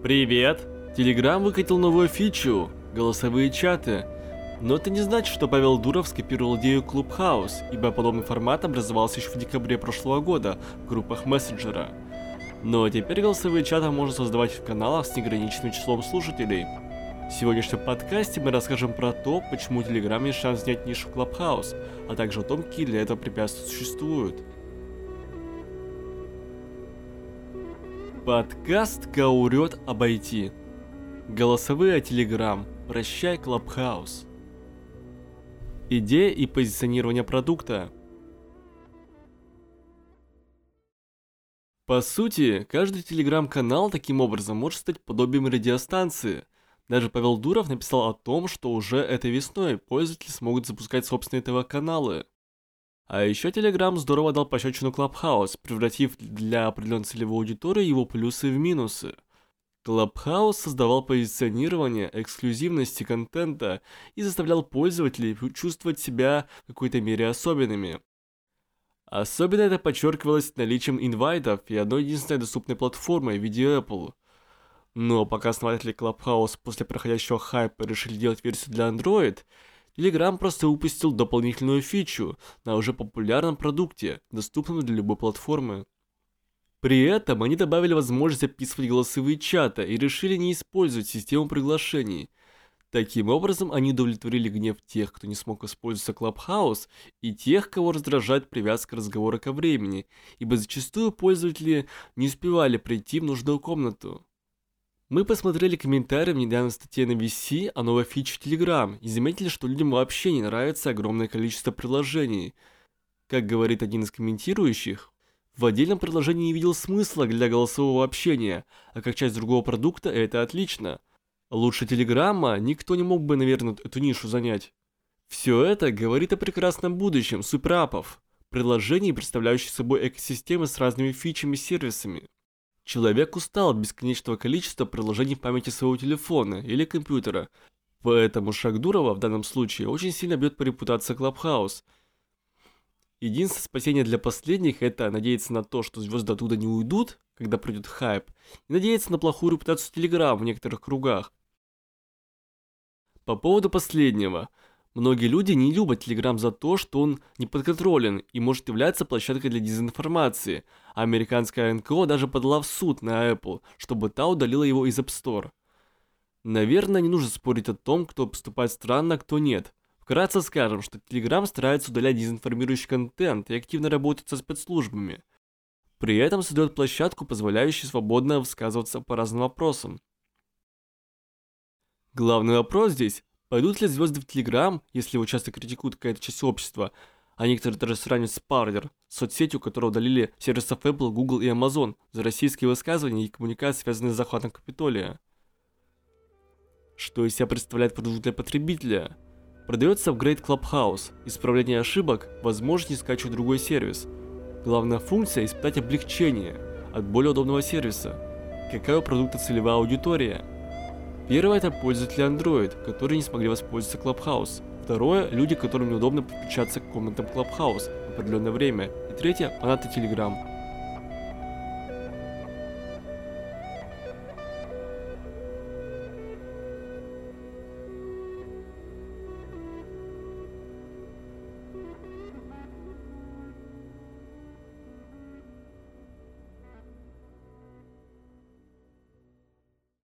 Привет! Telegram выкатил новую фичу – голосовые чаты. Но это не значит, что Павел Дуров скопировал идею Clubhouse, ибо подобный формат образовался еще в декабре прошлого года в группах мессенджера. Но теперь голосовые чаты можно создавать в каналах с неограниченным числом слушателей. В сегодняшнем подкасте мы расскажем про то, почему Telegram есть шанс снять нишу Clubhouse, а также о том, какие для этого препятствия существуют. Подкаст «Каурет обойти». Голосовые Telegram. Прощай, Клабхаус. Идея и позиционирование продукта. По сути, каждый телеграм-канал таким образом может стать подобием радиостанции. Даже Павел Дуров написал о том, что уже этой весной пользователи смогут запускать собственные ТВ-каналы. А еще Telegram здорово дал пощечину Clubhouse, превратив для определенной целевой аудитории его плюсы в минусы. Clubhouse создавал позиционирование эксклюзивности контента и заставлял пользователей чувствовать себя в какой-то мере особенными. Особенно это подчеркивалось наличием инвайтов и одной единственной доступной платформой в виде Apple. Но пока основатели Clubhouse после проходящего хайпа решили делать версию для Android – Telegram просто упустил дополнительную фичу на уже популярном продукте, доступном для любой платформы. При этом они добавили возможность записывать голосовые чаты и решили не использовать систему приглашений. Таким образом, они удовлетворили гнев тех, кто не смог воспользоваться Clubhouse, и тех, кого раздражает привязка разговора ко времени, ибо зачастую пользователи не успевали прийти в нужную комнату. Мы посмотрели комментарии в недавней статье на VC о новой фиче Telegram и заметили, что людям вообще не нравится огромное количество приложений. Как говорит один из комментирующих, в отдельном приложении не видел смысла для голосового общения, а как часть другого продукта это отлично. Лучше Телеграмма никто не мог бы, наверное, эту нишу занять. Все это говорит о прекрасном будущем суперапов, приложений, представляющих собой экосистемы с разными фичами и сервисами. Человек устал от бесконечного количества приложений в памяти своего телефона или компьютера, поэтому шаг Дурова в данном случае очень сильно бьет по репутации Clubhouse. Единственное спасение для последних это надеяться на то, что звезды оттуда не уйдут, когда придет хайп, и надеяться на плохую репутацию Telegram в некоторых кругах. По поводу последнего – Многие люди не любят Telegram за то, что он не подконтролен и может являться площадкой для дезинформации, а американская НКО даже подала в суд на Apple, чтобы та удалила его из App Store. Наверное, не нужно спорить о том, кто поступает странно, а кто нет. Вкратце скажем, что Telegram старается удалять дезинформирующий контент и активно работает со спецслужбами. При этом создает площадку, позволяющую свободно высказываться по разным вопросам. Главный вопрос здесь Пойдут ли звезды в Телеграм, если его часто критикуют какая-то часть общества, а некоторые даже сравнивают с Parler, соцсетью, которую удалили сервисов Apple, Google и Amazon за российские высказывания и коммуникации, связанные с захватом Капитолия. Что из себя представляет продукт для потребителя? Продается апгрейд Clubhouse, исправление ошибок, возможность скачивать другой сервис. Главная функция – испытать облегчение от более удобного сервиса. Какая у продукта целевая аудитория – Первое это пользователи Android, которые не смогли воспользоваться Clubhouse. Второе – люди, которым неудобно подключаться к комнатам Clubhouse в определенное время. И третье – фанаты Telegram.